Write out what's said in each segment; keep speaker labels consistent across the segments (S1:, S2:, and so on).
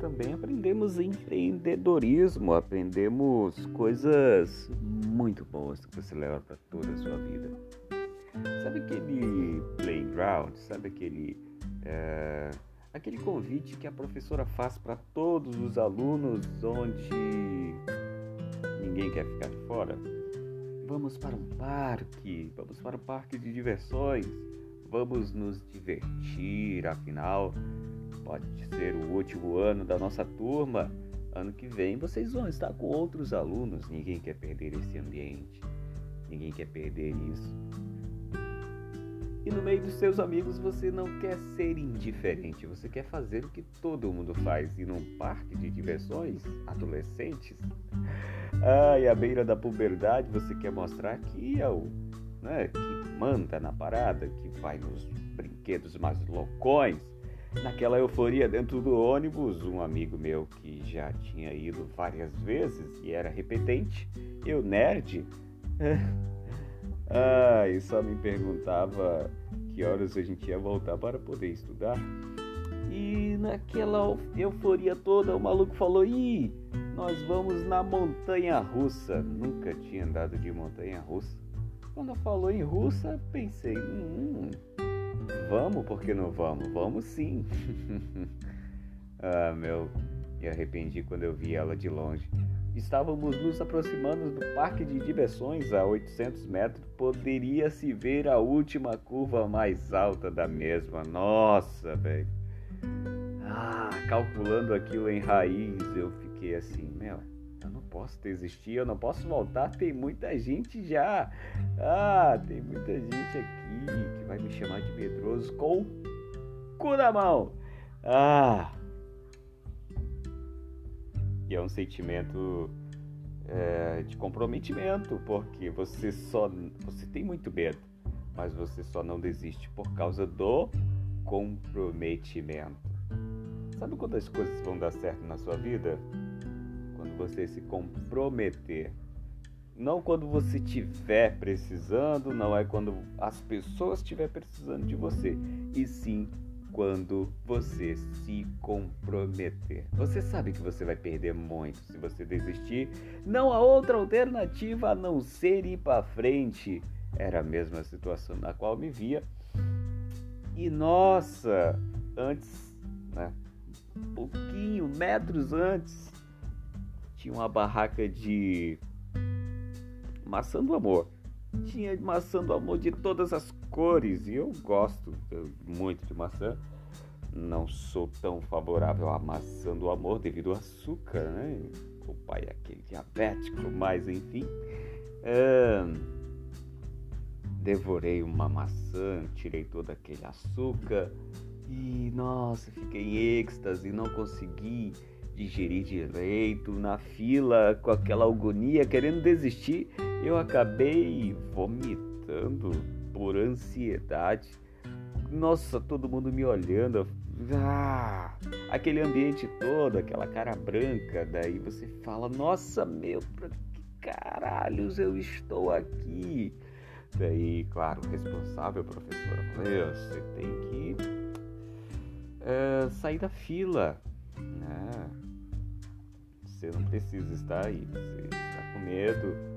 S1: Também aprendemos empreendedorismo, aprendemos coisas muito boas que você leva para toda a sua vida. Sabe aquele playground? Sabe aquele é, aquele convite que a professora faz para todos os alunos onde ninguém quer ficar de fora? Vamos para um parque, vamos para um parque de diversões, vamos nos divertir, afinal, pode ser o último ano da nossa turma. Ano que vem vocês vão estar com outros alunos, ninguém quer perder esse ambiente, ninguém quer perder isso. E no meio dos seus amigos você não quer ser indiferente, você quer fazer o que todo mundo faz. E num parque de diversões, adolescentes, ai, à beira da puberdade, você quer mostrar que é o né, que manda na parada, que vai nos brinquedos mais loucões. Naquela euforia dentro do ônibus, um amigo meu que já tinha ido várias vezes e era repetente, eu nerd, Ah, e só me perguntava que horas a gente ia voltar para poder estudar. E naquela euforia toda, o maluco falou: Ih, nós vamos na montanha russa. Nunca tinha andado de montanha russa. Quando falou em russa, pensei: Hum, vamos, por que não vamos? Vamos sim. ah, meu, me arrependi quando eu vi ela de longe. Estávamos nos aproximando do parque de diversões a 800 metros. Poderia se ver a última curva mais alta da mesma. Nossa, velho. Ah, calculando aquilo em raiz, eu fiquei assim, meu, eu não posso desistir, eu não posso voltar. Tem muita gente já. Ah, tem muita gente aqui que vai me chamar de medroso com o cu na mão. Ah, e é um sentimento é, de comprometimento, porque você só você tem muito medo, mas você só não desiste por causa do comprometimento. Sabe quando as coisas vão dar certo na sua vida? Quando você se comprometer. Não quando você estiver precisando, não é quando as pessoas estiver precisando de você, e sim quando você se comprometer. Você sabe que você vai perder muito se você desistir. Não há outra alternativa a não ser ir para frente. Era a mesma situação na qual me via. E nossa, antes, né, um pouquinho, metros antes, tinha uma barraca de maçã do amor tinha maçã do amor de todas as cores e eu gosto muito de maçã. Não sou tão favorável à maçã do amor devido ao açúcar, né? O pai é aquele diabético, mas enfim. devorei uma maçã, tirei todo aquele açúcar e nossa, fiquei em êxtase, não consegui digerir direito, na fila com aquela agonia, querendo desistir eu acabei vomitando por ansiedade. Nossa, todo mundo me olhando. Ah, aquele ambiente todo, aquela cara branca. Daí você fala: Nossa, meu, pra que caralhos eu estou aqui? Daí, claro, o responsável, a professora, falou: Você tem que é, sair da fila. Né? Você não precisa estar aí. Você está com medo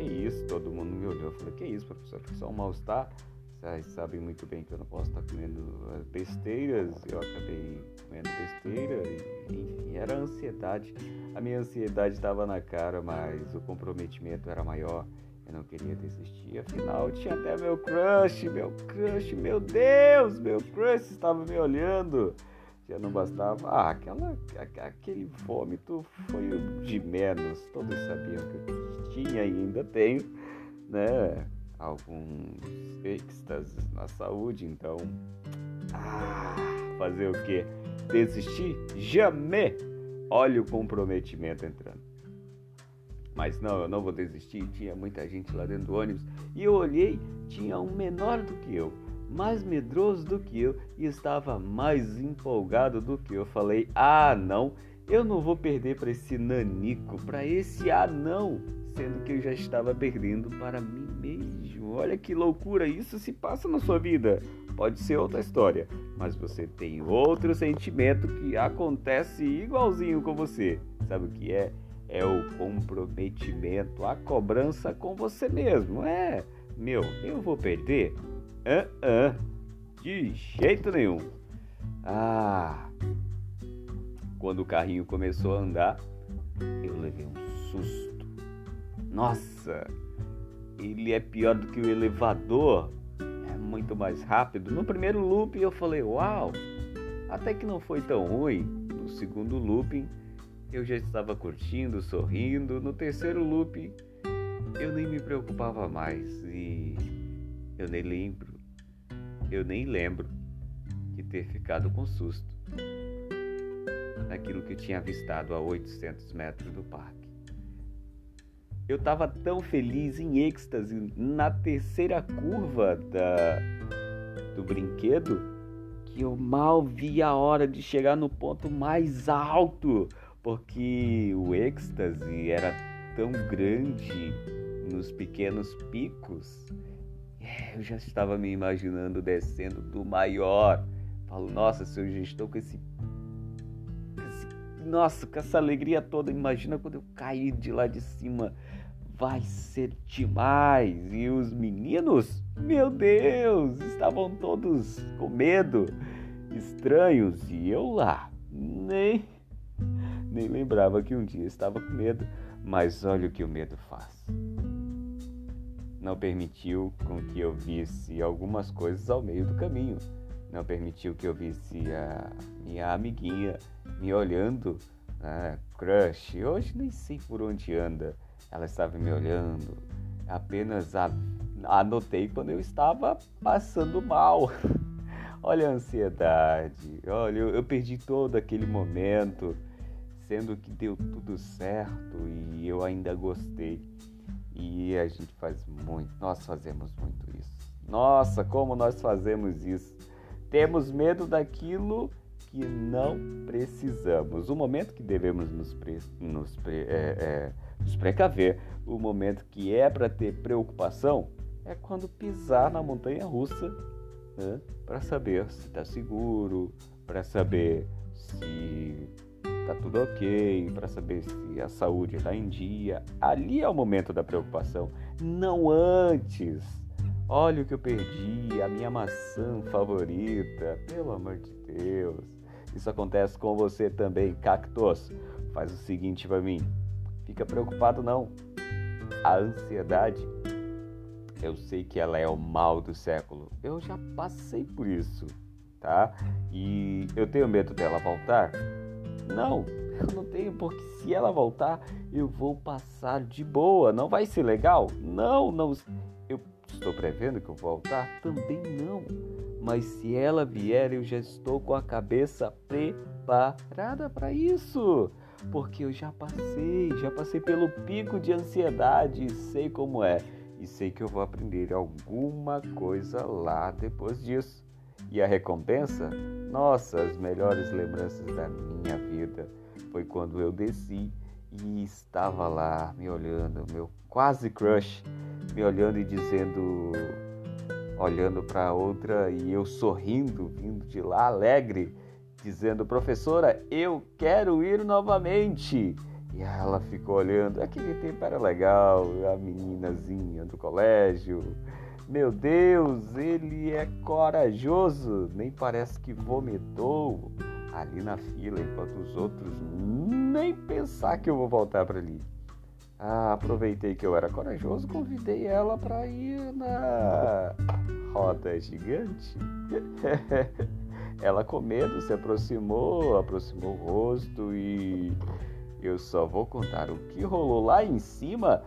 S1: que isso? Todo mundo me olhou. Eu falei, que isso, professor? Só um mal-estar. Vocês sabem muito bem que eu não posso estar comendo eh, besteiras. Eu acabei comendo besteira. E, enfim, era ansiedade. A minha ansiedade estava na cara, mas o comprometimento era maior. Eu não queria desistir. Afinal, tinha até meu crush, meu crush, meu Deus, meu crush estava me olhando já não bastava. Ah, aquela, aquele vômito foi de menos. Todos sabiam que eu tinha e ainda tenho, né? Alguns êxtases na saúde, então. Ah, fazer o quê? Desistir? Jamais! Olha o comprometimento entrando. Mas não, eu não vou desistir. Tinha muita gente lá dentro do ônibus e eu olhei, tinha um menor do que eu mais medroso do que eu e estava mais empolgado do que eu. Falei: "Ah, não, eu não vou perder para esse nanico, para esse anão, sendo que eu já estava perdendo para mim mesmo. Olha que loucura, isso se passa na sua vida. pode ser outra história, mas você tem outro sentimento que acontece igualzinho com você. Sabe o que é? É o comprometimento, a cobrança com você mesmo. É, meu, eu vou perder? Ah, ah, de jeito nenhum. Ah, quando o carrinho começou a andar, eu levei um susto. Nossa, ele é pior do que o elevador. É muito mais rápido. No primeiro loop eu falei, uau, até que não foi tão ruim. No segundo looping eu já estava curtindo, sorrindo. No terceiro looping eu nem me preocupava mais e eu nem lembro, eu nem lembro de ter ficado com susto naquilo que eu tinha avistado a 800 metros do parque. Eu estava tão feliz, em êxtase, na terceira curva da, do brinquedo, que eu mal vi a hora de chegar no ponto mais alto, porque o êxtase era tão grande nos pequenos picos. É, eu já estava me imaginando descendo do maior. Falo, nossa, se eu já estou com esse nossa, com essa alegria toda, imagina quando eu cair de lá de cima. Vai ser demais. E os meninos, meu Deus, estavam todos com medo, estranhos. E eu lá, nem, nem lembrava que um dia estava com medo. Mas olha o que o medo faz. Não permitiu com que eu visse algumas coisas ao meio do caminho não permitiu que eu visse a minha amiguinha me olhando, né? crush. Hoje nem sei por onde anda. Ela estava me olhando. Apenas a... anotei quando eu estava passando mal. Olha a ansiedade. Olha, eu, eu perdi todo aquele momento, sendo que deu tudo certo e eu ainda gostei. E a gente faz muito, nós fazemos muito isso. Nossa, como nós fazemos isso. Temos medo daquilo que não precisamos. O momento que devemos nos, pre, nos, pre, é, é, nos precaver, o momento que é para ter preocupação, é quando pisar na montanha russa né, para saber se está seguro, para saber se está tudo ok, para saber se a saúde está em dia. Ali é o momento da preocupação, não antes Olha o que eu perdi, a minha maçã favorita. Pelo amor de Deus. Isso acontece com você também, cactus. Faz o seguinte para mim. Fica preocupado não. A ansiedade, eu sei que ela é o mal do século. Eu já passei por isso, tá? E eu tenho medo dela voltar? Não, eu não tenho, porque se ela voltar, eu vou passar de boa. Não vai ser legal? Não, não. Eu Estou prevendo que eu vou voltar? Também não. Mas se ela vier, eu já estou com a cabeça preparada para isso. Porque eu já passei, já passei pelo pico de ansiedade e sei como é. E sei que eu vou aprender alguma coisa lá depois disso. E a recompensa? Nossa, as melhores lembranças da minha vida foi quando eu desci e estava lá me olhando, meu quase crush, me olhando e dizendo, olhando para outra e eu sorrindo, vindo de lá alegre, dizendo: Professora, eu quero ir novamente. E ela ficou olhando. Aquele tempo era legal, a meninazinha do colégio. Meu Deus, ele é corajoso, nem parece que vomitou ali na fila, enquanto os outros nem pensar que eu vou voltar para ali. Ah, aproveitei que eu era corajoso, convidei ela para ir na roda gigante. ela com medo se aproximou, aproximou o rosto e eu só vou contar o que rolou lá em cima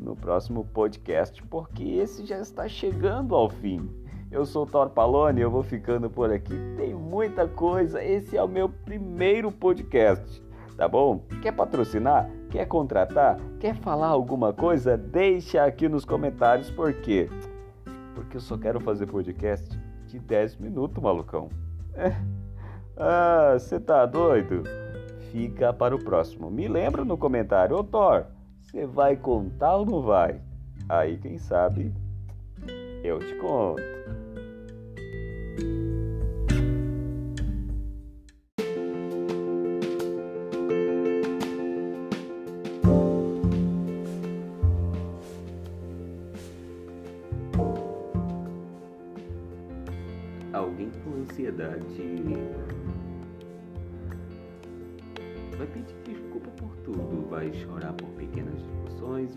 S1: no próximo podcast, porque esse já está chegando ao fim. Eu sou o Thor Palone, eu vou ficando por aqui. Tem muita coisa. Esse é o meu primeiro podcast, tá bom? Quer patrocinar? Quer contratar? Quer falar alguma coisa? Deixa aqui nos comentários por quê? Porque eu só quero fazer podcast de 10 minutos, malucão. É. Ah, você tá doido? Fica para o próximo. Me lembra no comentário, ô Thor, você vai contar ou não vai? Aí quem sabe eu te conto.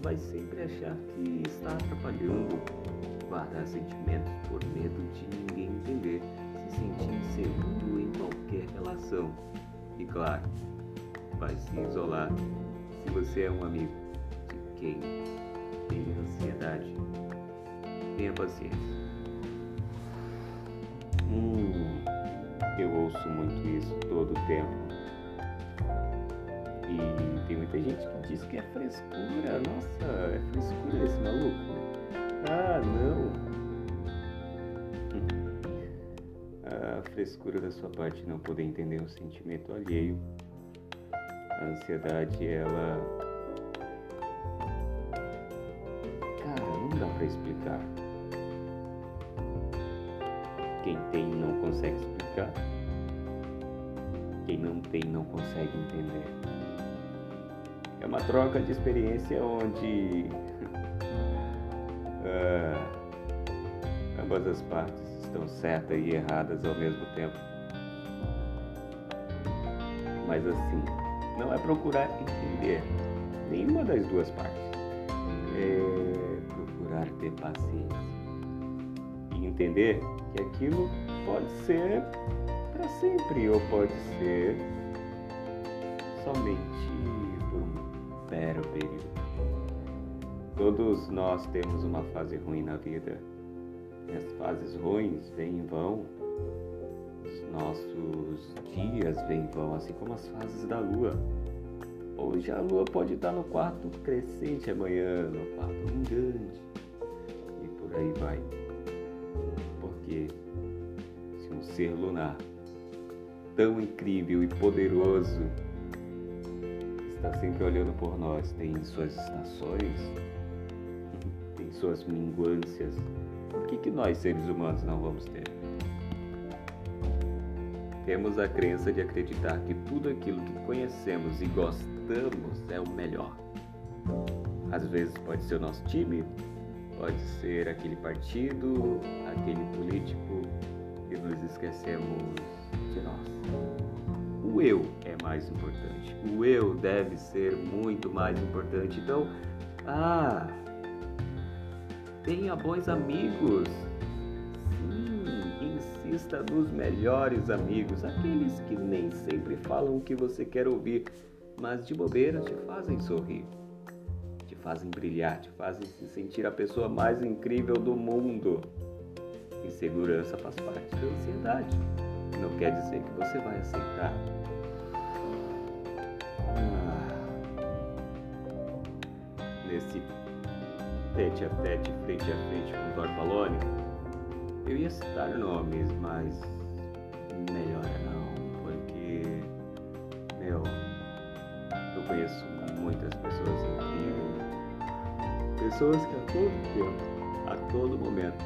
S1: Vai sempre achar que está atrapalhando, guardar sentimentos por medo de ninguém entender, se sentir inseguro em qualquer relação. E claro, vai se isolar se você é um amigo de quem tem ansiedade. Tenha paciência. Hum, eu ouço muito isso todo o tempo e tem muita gente que diz que é frescura. Nossa, é frescura esse maluco. Ah, não. A frescura da sua parte não poder entender um sentimento alheio. A ansiedade, ela. Cara, não dá pra explicar. Quem tem não consegue explicar. Quem não tem não consegue entender. É uma troca de experiência onde uh, ambas as partes estão certas e erradas ao mesmo tempo. Mas assim, não é procurar entender nenhuma das duas partes. É procurar ter paciência e entender que aquilo pode ser para sempre ou pode ser somente mero período. Todos nós temos uma fase ruim na vida. As fases ruins vêm e vão. Os nossos dias vêm e vão, assim como as fases da lua. Hoje a lua pode estar no quarto crescente, amanhã no quarto minguante. E por aí vai. Porque se um ser lunar tão incrível e poderoso está sempre olhando por nós, tem suas estações, tem suas minguâncias. Por que, que nós, seres humanos, não vamos ter? Temos a crença de acreditar que tudo aquilo que conhecemos e gostamos é o melhor. Às vezes pode ser o nosso time, pode ser aquele partido, aquele político e nos esquecemos de nós eu é mais importante. O eu deve ser muito mais importante. Então, ah, tenha bons amigos. Sim, insista nos melhores amigos, aqueles que nem sempre falam o que você quer ouvir, mas de bobeira te fazem sorrir, te fazem brilhar, te fazem se sentir a pessoa mais incrível do mundo. Insegurança faz parte da ansiedade. Não quer dizer que você vai aceitar nesse tete a tete, frente a frente com Torpalone, eu ia citar nomes, mas melhor não, porque, meu, eu conheço muitas pessoas incríveis, pessoas que a todo tempo, a todo momento,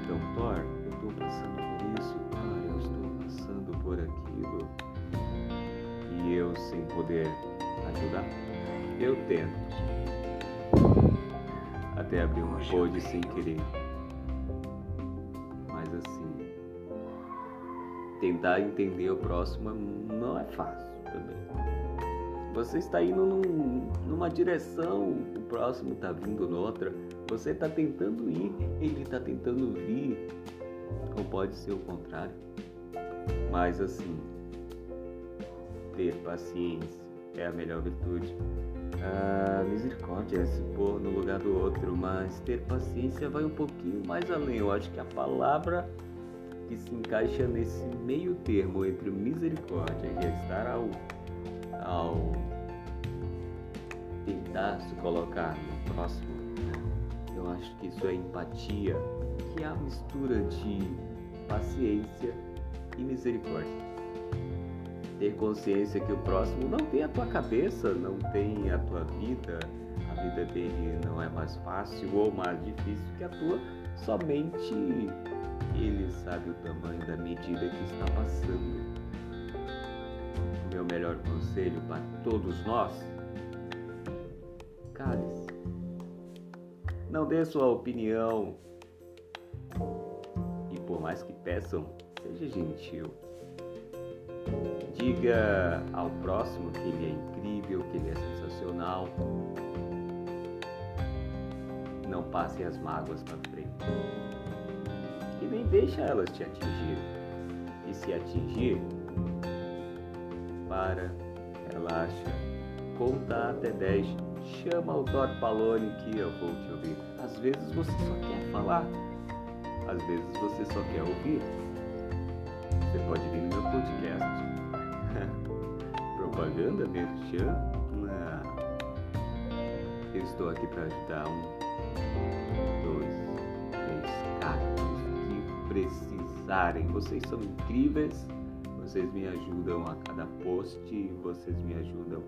S1: estão, Thor, eu estou passando por isso, Thor, eu estou passando por aquilo, e eu sem poder ajudar, eu tento até abrir uma pode sem querer. Mas assim, tentar entender o próximo não é fácil também. Você está indo num, numa direção, o próximo está vindo noutra. Você está tentando ir, ele está tentando vir. Ou pode ser o contrário. Mas assim, ter paciência é a melhor virtude. A misericórdia é se pôr no lugar do outro, mas ter paciência vai um pouquinho mais além. Eu acho que a palavra que se encaixa nesse meio termo entre misericórdia e estar ao, ao tentar se colocar no próximo, eu acho que isso é empatia, que é a mistura de paciência e misericórdia ter consciência que o próximo não tem a tua cabeça, não tem a tua vida, a vida dele não é mais fácil ou mais difícil que a tua, somente ele sabe o tamanho da medida que está passando. O meu melhor conselho para todos nós: cale-se. Não dê sua opinião. E por mais que peçam, Seja gentil. Diga ao próximo que ele é incrível, que ele é sensacional. Não passe as mágoas para frente. E nem deixa elas te atingir. E se atingir, para, relaxa, conta até 10, chama o Dr. Palone que eu vou te ouvir. Às vezes você só quer falar, às vezes você só quer ouvir. Você pode vir no meu podcast. Propaganda merchan? Não. Eu estou aqui para ajudar um, dois, três caras que precisarem. Vocês são incríveis. Vocês me ajudam a cada post, vocês me ajudam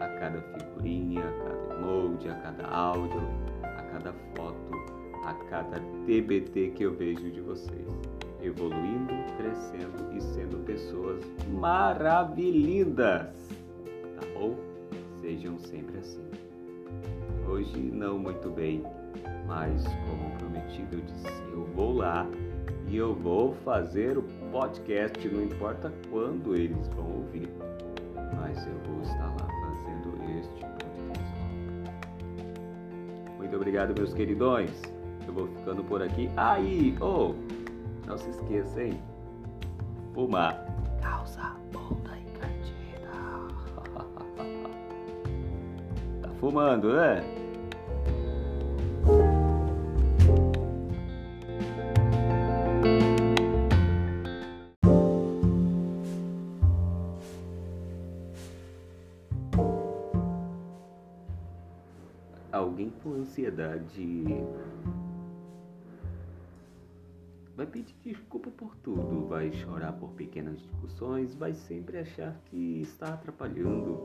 S1: a cada figurinha, a cada emoji, a cada áudio, a cada foto, a cada TBT que eu vejo de vocês. Evoluindo, crescendo e sendo pessoas maravilhindas. Tá bom? Sejam sempre assim. Hoje não muito bem, mas como prometido eu disse, eu vou lá e eu vou fazer o podcast, não importa quando eles vão ouvir, mas eu vou estar lá fazendo este podcast. Muito obrigado, meus queridões. Eu vou ficando por aqui. Aí, oh, não se esqueça, hein? Fumar. Calça bunda encardida. tá fumando, né? Alguém com ansiedade vai pedir desculpa por tudo, vai chorar por pequenas discussões, vai sempre achar que está atrapalhando,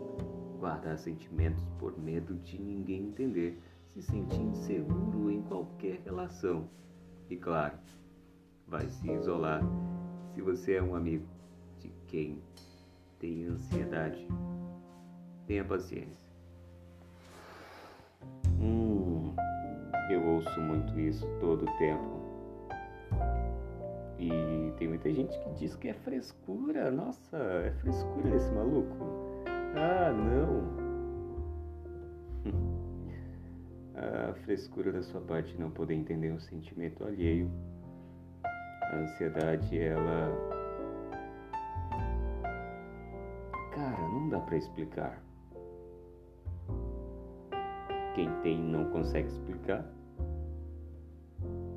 S1: guardar sentimentos por medo de ninguém entender, se sentir inseguro em qualquer relação. E claro, vai se isolar se você é um amigo de quem tem ansiedade. Tenha paciência. Hum, eu ouço muito isso todo o tempo. E tem muita gente que diz que é frescura. Nossa, é frescura esse maluco. Ah, não. A frescura da sua parte não poder entender um sentimento alheio. A ansiedade, ela. Cara, não dá para explicar. Quem tem não consegue explicar.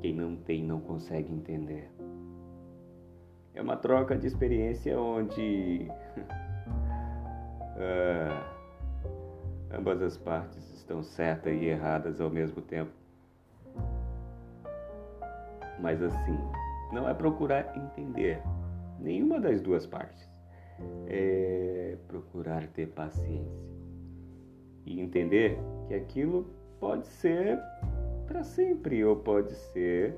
S1: Quem não tem não consegue entender. É uma troca de experiência onde uh, ambas as partes estão certas e erradas ao mesmo tempo. Mas assim, não é procurar entender nenhuma das duas partes. É procurar ter paciência e entender que aquilo pode ser para sempre ou pode ser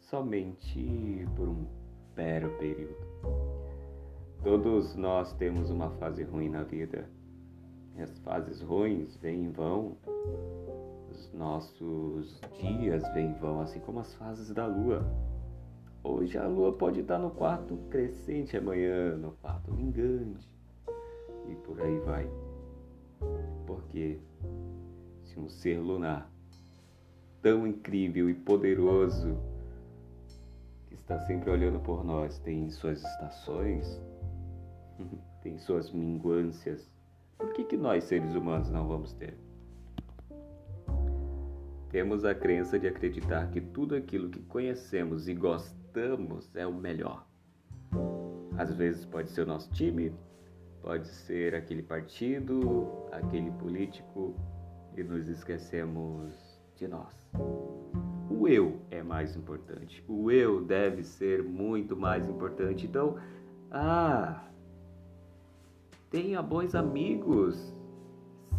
S1: somente por um mero período. Todos nós temos uma fase ruim na vida. As fases ruins vêm e vão. Os nossos dias vêm e vão, assim como as fases da lua. Hoje a lua pode estar no quarto crescente, amanhã no quarto minguante. E por aí vai. Porque se um ser lunar tão incrível e poderoso está sempre olhando por nós, tem suas estações, tem suas minguâncias. Por que, que nós, seres humanos, não vamos ter? Temos a crença de acreditar que tudo aquilo que conhecemos e gostamos é o melhor. Às vezes pode ser o nosso time, pode ser aquele partido, aquele político, e nos esquecemos de nós. O eu é mais importante. O eu deve ser muito mais importante. Então, ah, tenha bons amigos.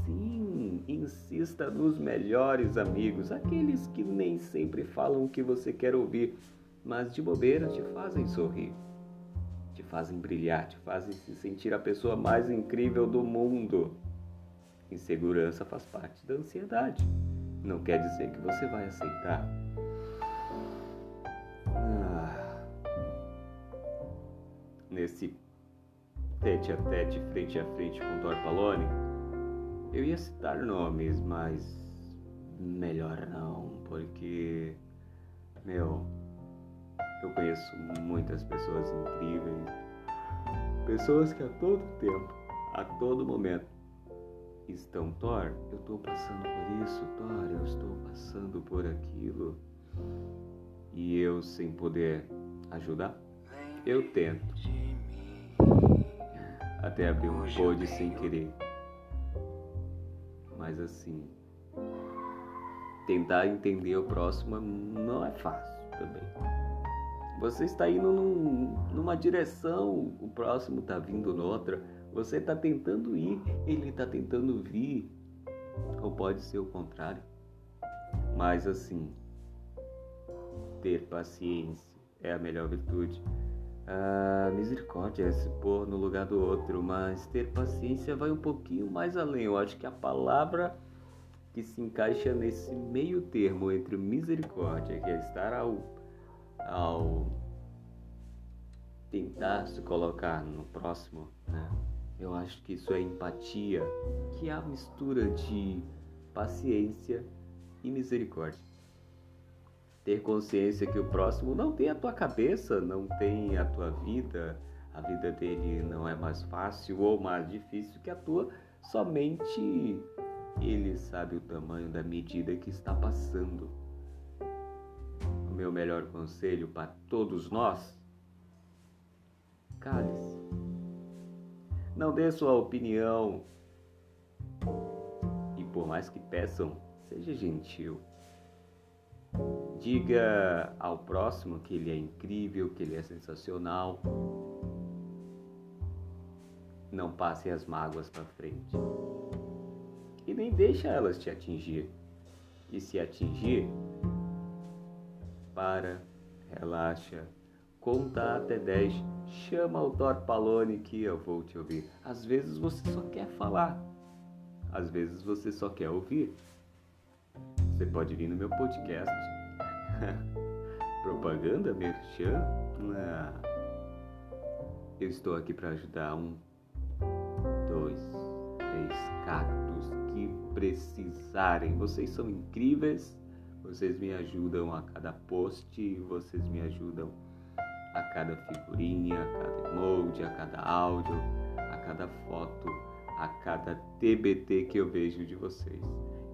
S1: Sim, insista nos melhores amigos, aqueles que nem sempre falam o que você quer ouvir, mas de bobeira te fazem sorrir, te fazem brilhar, te fazem se sentir a pessoa mais incrível do mundo. Insegurança faz parte da ansiedade não quer dizer que você vai aceitar. Ah, nesse tete a tete, frente a frente com Thor Palone, eu ia citar nomes, mas melhor não, porque, meu, eu conheço muitas pessoas incríveis, pessoas que a todo tempo, a todo momento, estão, Thor, eu estou passando por isso, Thor, eu estou passando por aquilo, e eu sem poder ajudar, eu tento. Até abrir um pod sem querer. Mas assim, tentar entender o próximo não é fácil também. Você está indo num, numa direção, o próximo está vindo noutra. Você está tentando ir, ele está tentando vir. Ou pode ser o contrário. Mas assim, ter paciência é a melhor virtude. A misericórdia é se pôr no lugar do outro, mas ter paciência vai um pouquinho mais além. Eu acho que a palavra que se encaixa nesse meio termo entre misericórdia, que é estar ao, ao tentar se colocar no próximo, né? Eu acho que isso é empatia, que é a mistura de paciência e misericórdia ter consciência que o próximo não tem a tua cabeça, não tem a tua vida, a vida dele não é mais fácil ou mais difícil que a tua, somente ele sabe o tamanho da medida que está passando. O meu melhor conselho para todos nós: cale-se. Não dê sua opinião. E por mais que peçam, seja gentil. Diga ao próximo que ele é incrível, que ele é sensacional. Não passe as mágoas para frente. E nem deixa elas te atingir. E se atingir, para, relaxa, conta até 10, chama o Dor Palone que eu vou te ouvir. Às vezes você só quer falar, às vezes você só quer ouvir. Você pode vir no meu podcast. Propaganda, merchan? Ah. Eu estou aqui para ajudar um, dois, três cactos que precisarem. Vocês são incríveis. Vocês me ajudam a cada post, vocês me ajudam a cada figurinha, a cada emoji, a cada áudio, a cada foto, a cada TBT que eu vejo de vocês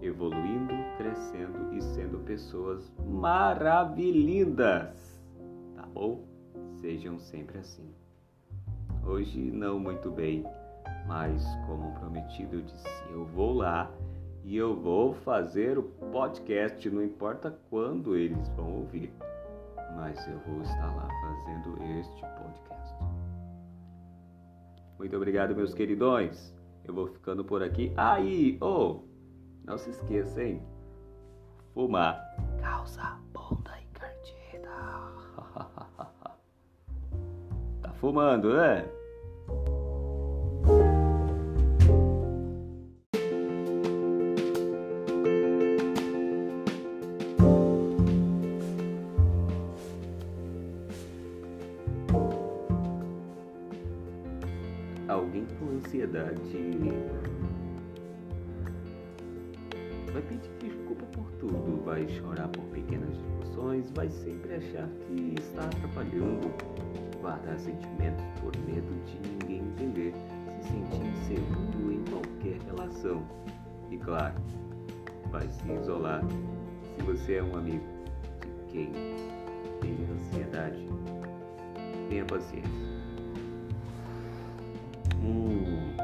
S1: evoluindo, crescendo e sendo pessoas maravilhindas. Tá bom? Sejam sempre assim. Hoje não muito bem, mas como prometido eu disse, eu vou lá e eu vou fazer o podcast, não importa quando eles vão ouvir, mas eu vou estar lá fazendo este podcast. Muito obrigado, meus queridões. Eu vou ficando por aqui. Aí, oh, não se esqueça, hein? Fumar causa bunda encardida. tá fumando, né? Alguém com ansiedade vai pedir desculpa por tudo, vai chorar por pequenas discussões, vai sempre achar que está atrapalhando, guardar sentimentos por medo de ninguém entender, se sentir inseguro em qualquer relação. E claro, vai se isolar se você é um amigo de quem tem ansiedade. Tenha paciência. Hum,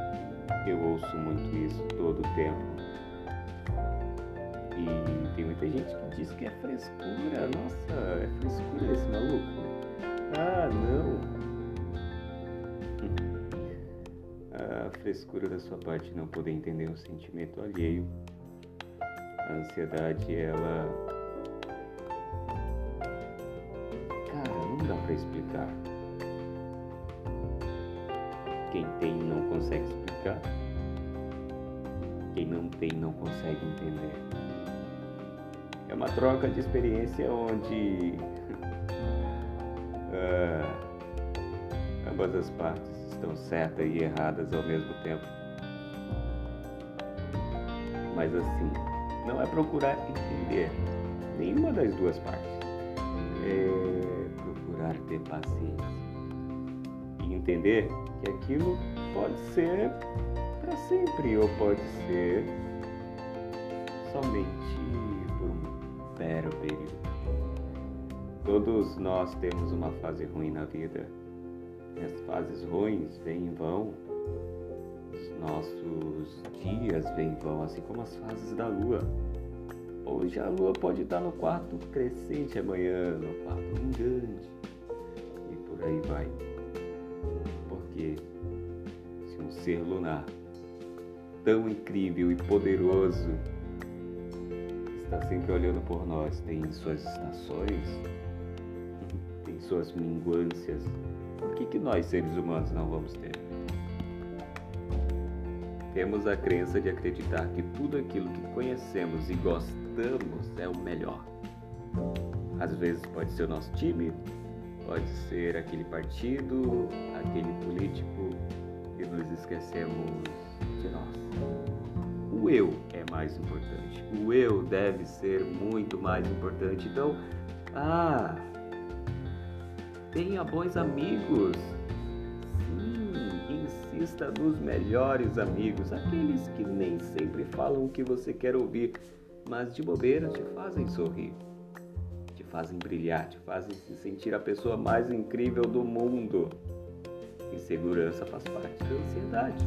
S1: eu ouço muito isso todo o tempo e tem muita gente que diz que é frescura. Nossa, é frescura esse maluco. Ah, não. A frescura da sua parte não poder entender um sentimento alheio. A ansiedade, ela. Cara, não dá pra explicar. Quem tem não consegue explicar. Quem não tem não consegue entender. É uma troca de experiência onde uh, ambas as partes estão certas e erradas ao mesmo tempo. Mas assim, não é procurar entender nenhuma das duas partes. É procurar ter paciência e entender que aquilo pode ser para sempre ou pode ser somente por um breve período. Todos nós temos uma fase ruim na vida. E as fases ruins vêm e vão. Os nossos dias vêm e vão, assim como as fases da lua. Hoje a lua pode estar no quarto crescente amanhã, no quarto minguante. E por aí vai. Ser lunar. Tão incrível e poderoso. Está sempre olhando por nós, tem suas estações, tem suas minguâncias, por que, que nós seres humanos não vamos ter? Temos a crença de acreditar que tudo aquilo que conhecemos e gostamos é o melhor. Às vezes pode ser o nosso time, pode ser aquele partido, aquele político nos esquecemos de nós. O eu é mais importante. O eu deve ser muito mais importante. Então, ah, tenha bons amigos. Sim, insista nos melhores amigos, aqueles que nem sempre falam o que você quer ouvir, mas de bobeira te fazem sorrir, te fazem brilhar, te fazem se sentir a pessoa mais incrível do mundo. Insegurança faz parte da ansiedade.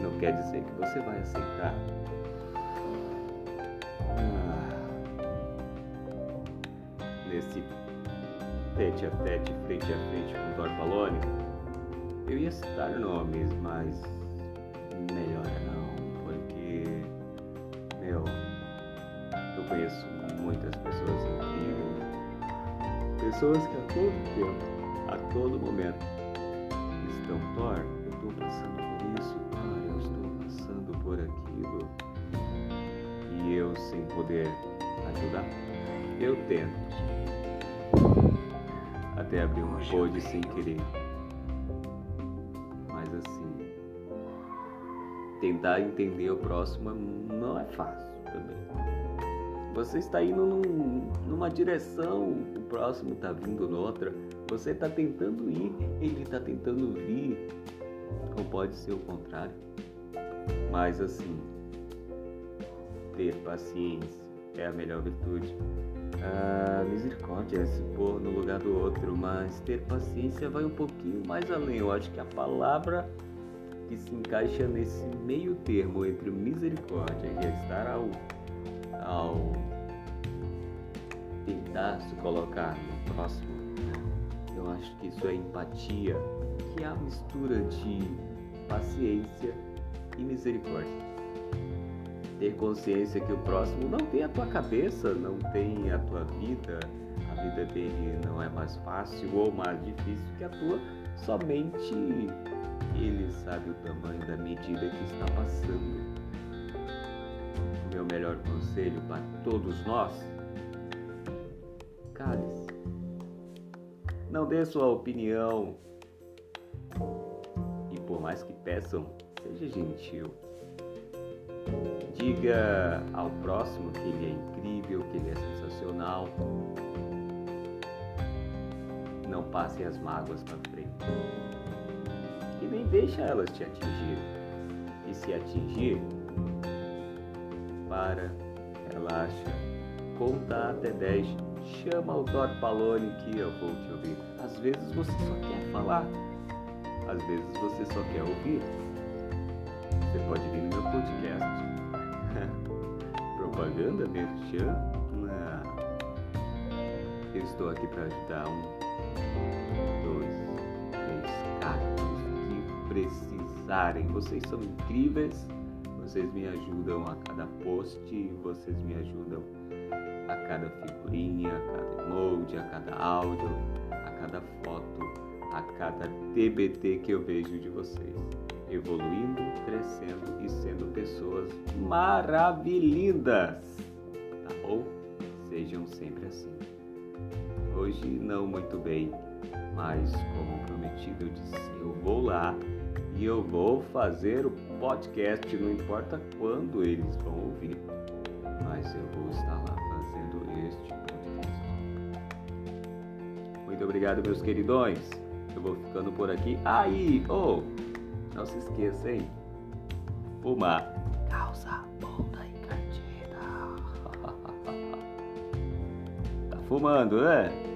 S1: Não quer dizer que você vai aceitar. Ah, nesse tete a tete, frente a frente com o Dorpalone, eu ia citar nomes, mas melhor não, porque, meu, eu conheço muitas pessoas incríveis, pessoas que a todo tempo, a todo momento, estão, Thor, eu estou passando por isso, Thor, eu estou passando por aquilo, e eu sem poder ajudar, eu tento. Até abrir um pôde sem querer. Mas assim, tentar entender o próximo não é fácil. Você está indo num, numa direção, o próximo está vindo noutra. Você está tentando ir, ele está tentando vir. Ou pode ser o contrário. Mas assim, ter paciência é a melhor virtude. A misericórdia é se pôr no lugar do outro, mas ter paciência vai um pouquinho mais além. Eu acho que a palavra que se encaixa nesse meio termo entre misericórdia e estar ao ao tentar se colocar no próximo, eu acho que isso é empatia, que é a mistura de paciência e misericórdia. Ter consciência que o próximo não tem a tua cabeça, não tem a tua vida, a vida dele não é mais fácil ou mais difícil que a tua, somente ele sabe o tamanho da medida que está passando meu melhor conselho para todos nós? Cale-se. Não dê sua opinião. E por mais que peçam, seja gentil. Diga ao próximo que ele é incrível, que ele é sensacional. Não passe as mágoas para frente. E nem deixa elas te atingir. E se atingir, para, relaxa, conta até 10, chama o Dor Palone que eu vou te ouvir. Às vezes você só quer falar, às vezes você só quer ouvir. Você pode vir no meu podcast. Propaganda, merchan? Não. Eu estou aqui para ajudar um, dois, três caras que precisarem. Vocês são incríveis vocês me ajudam a cada post, vocês me ajudam a cada figurinha, a cada emoji, a cada áudio, a cada foto, a cada TBT que eu vejo de vocês. Evoluindo, crescendo e sendo pessoas maravilhindas. Tá bom? Sejam sempre assim. Hoje não muito bem, Mas, como prometido, eu disse: eu vou lá e eu vou fazer o podcast, não importa quando eles vão ouvir, mas eu vou estar lá fazendo este podcast. Muito obrigado, meus queridões. Eu vou ficando por aqui. Aí, oh, não se esqueça, hein? Fumar. Calça, bunda encardida. tá fumando, né?